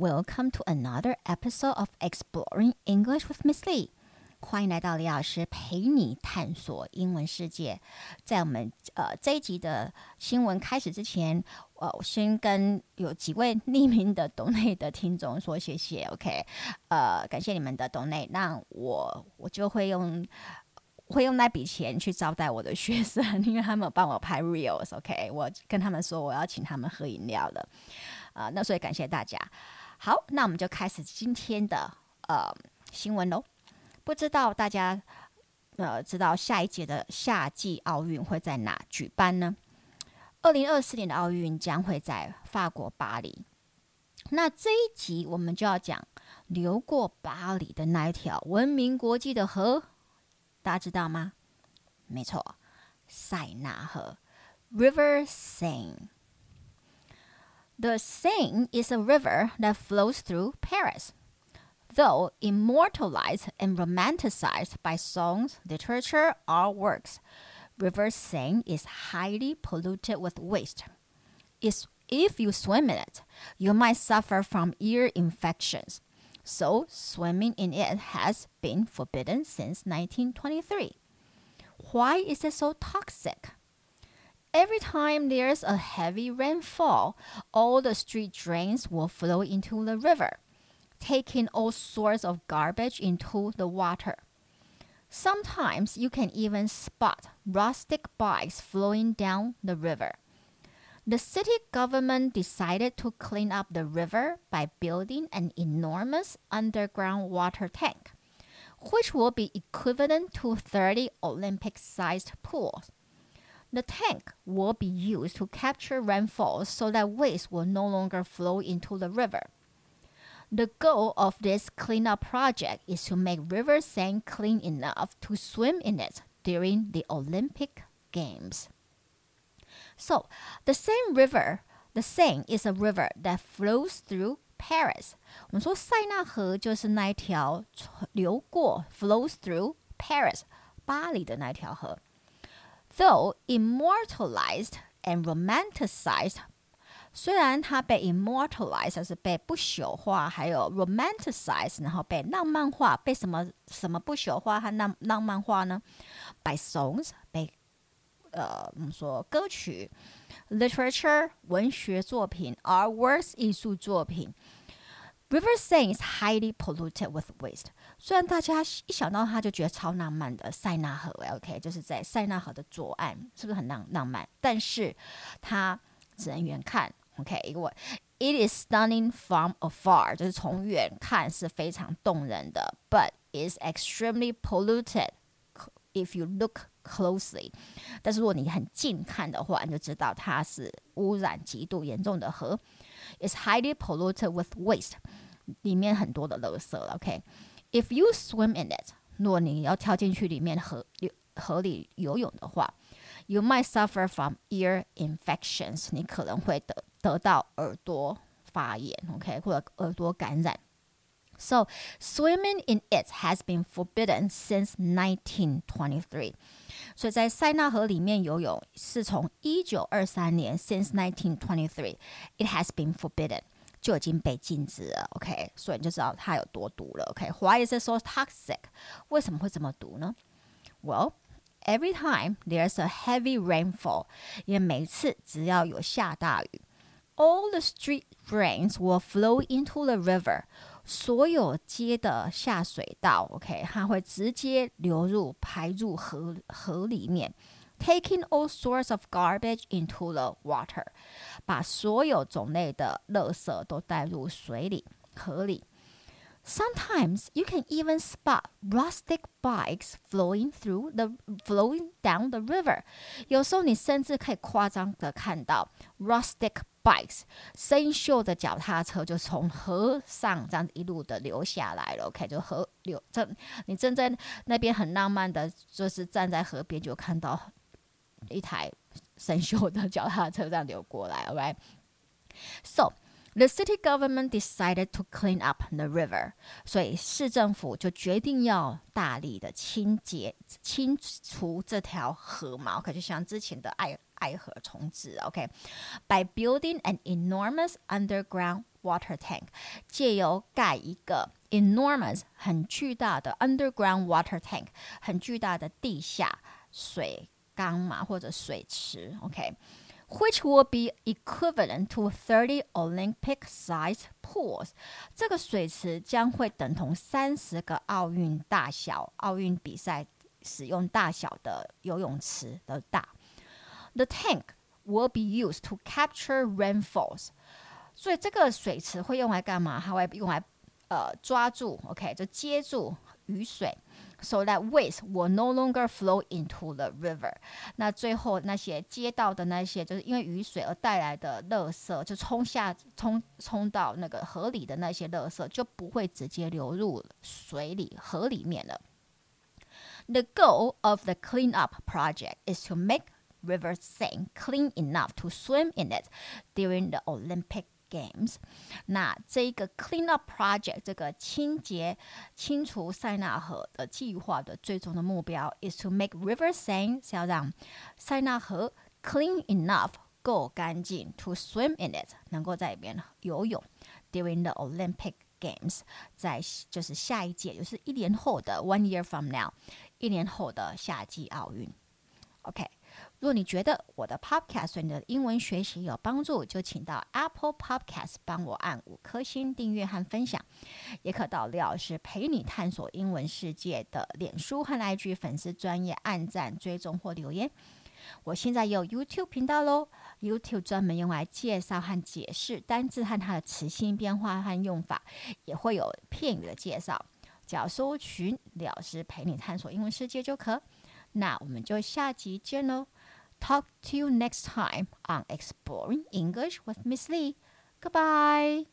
Welcome to another episode of Exploring English with Miss Lee。欢迎来到李老师陪你探索英文世界。在我们呃这一集的新闻开始之前，呃，我先跟有几位匿名的懂内的听众说谢谢。OK，呃，感谢你们的懂内，那我我就会用。会用那笔钱去招待我的学生，因为他们帮我拍 reels。OK，我跟他们说我要请他们喝饮料了，啊，那所以感谢大家。好，那我们就开始今天的呃新闻喽。不知道大家呃知道下一届的夏季奥运会在哪举办呢？二零二四年的奥运将会在法国巴黎。那这一集我们就要讲流过巴黎的那一条闻名国际的河。大家知道吗？没错，塞纳河 （River Seine）。The Seine is a river that flows through Paris. Though immortalized and romanticized by songs, literature, or works, River Seine is highly polluted with waste. It's, if you swim in it, you might suffer from ear infections so swimming in it has been forbidden since 1923. Why is it so toxic? Every time there's a heavy rainfall, all the street drains will flow into the river, taking all sorts of garbage into the water. Sometimes you can even spot rustic bikes flowing down the river. The city government decided to clean up the river by building an enormous underground water tank, which will be equivalent to 30 Olympic sized pools. The tank will be used to capture rainfalls so that waste will no longer flow into the river. The goal of this cleanup project is to make River Seine clean enough to swim in it during the Olympic Games. So, the same River, the Seine is a river that flows through Paris. Paris。我们说塞纳河就是那一条流过 flows through Paris 巴黎的那条河。Though immortalized and romanticized，虽然它被 immortalized 就是被不朽化，还有 romanticized，然后被浪漫化，被什么什么不朽化和浪浪漫化呢？By songs，被呃，我们说歌曲，literature 文学作品，artworks 艺术作品。 River Seine is highly polluted with waste。虽然大家一想到它就觉得超浪漫的塞纳河，OK，就是在塞纳河的左岸，是不是很浪浪漫？但是它只能远看，OK，因为 it is stunning from afar，就是从远看是非常动人的，but is extremely polluted if you look closely，但是如果你很近看的话，你就知道它是污染极度严重的河。It's highly polluted with waste，里面很多的垃圾了。OK，if you swim in it，如果你要跳进去里面河河里游泳的话，you might suffer from ear infections，你可能会得得到耳朵发炎，OK，或者耳朵感染。 So swimming in it has been forbidden since 1923. 所以在塞纳河里面游泳是从一九二三年 since 1923 it has been forbidden 就已经被禁止了。OK，所以你就知道它有多毒了。OK，why、okay? is it so toxic？为什么会这么毒呢？Well。Every time there's a heavy rainfall，因为每次只要有下大雨，all the street drains will flow into the river 所有街的下水道，OK，它会直接流入排入河河里面，taking all sorts of garbage into the water，把所有种类的垃圾都带入水里河里。Sometimes you can even spot rustic bikes flowing through the flowing down the river。有时候你甚至可以夸张的看到 rustic bikes 生锈的脚踏车就从河上这样一路的流下来了。OK，就河流正你正在那边很浪漫的，就是站在河边就看到一台生锈的脚踏车这样流过来。OK，so The city government decided to clean up the river，所以市政府就决定要大力的清洁、清除这条河嘛。OK，就像之前的爱爱河重置。OK，by、okay? building an enormous underground water tank，借由盖一个 enormous 很巨大的 underground water tank，很巨大的地下水缸嘛，或者水池。OK。 Which will be equivalent to thirty Olympic-sized pools。这个水池将会等同三十个奥运大小、奥运比赛使用大小的游泳池的大。The tank will be used to capture rainfalls。所以这个水池会用来干嘛？它会用来呃抓住，OK，就接住雨水。so that waste will no longer flow into the river。那最后那些街道的那些，就是因为雨水而带来的垃圾，就冲下冲冲到那个河里的那些垃圾，就不会直接流入水里河里面了。The goal of the cleanup project is to make River Seine clean enough to swim in it during the Olympic Games，那这个 Clean Up Project 这个清洁、清除塞纳河的计划的最终的目标 is to make River Seine 是要让塞纳河 clean enough 够干净 to swim in it 能够在里面游泳 during the Olympic Games 在就是下一届就是一年后的 one year from now 一年后的夏季奥运。OK。 若你觉得我的 Podcast 对你的英文学习有帮助，就请到 Apple Podcast 帮我按五颗星订阅和分享，也可到廖老师陪你探索英文世界的脸书和 IG 粉丝专业按赞、追踪或留言。我现在有 YouTube 频道喽，YouTube 专门用来介绍和解释单字和它的词性变化和用法，也会有片语的介绍。只要搜寻廖老师陪你探索英文世界就可。那我们就下集见喽。Talk to you next time on Exploring English with Miss Lee. Goodbye.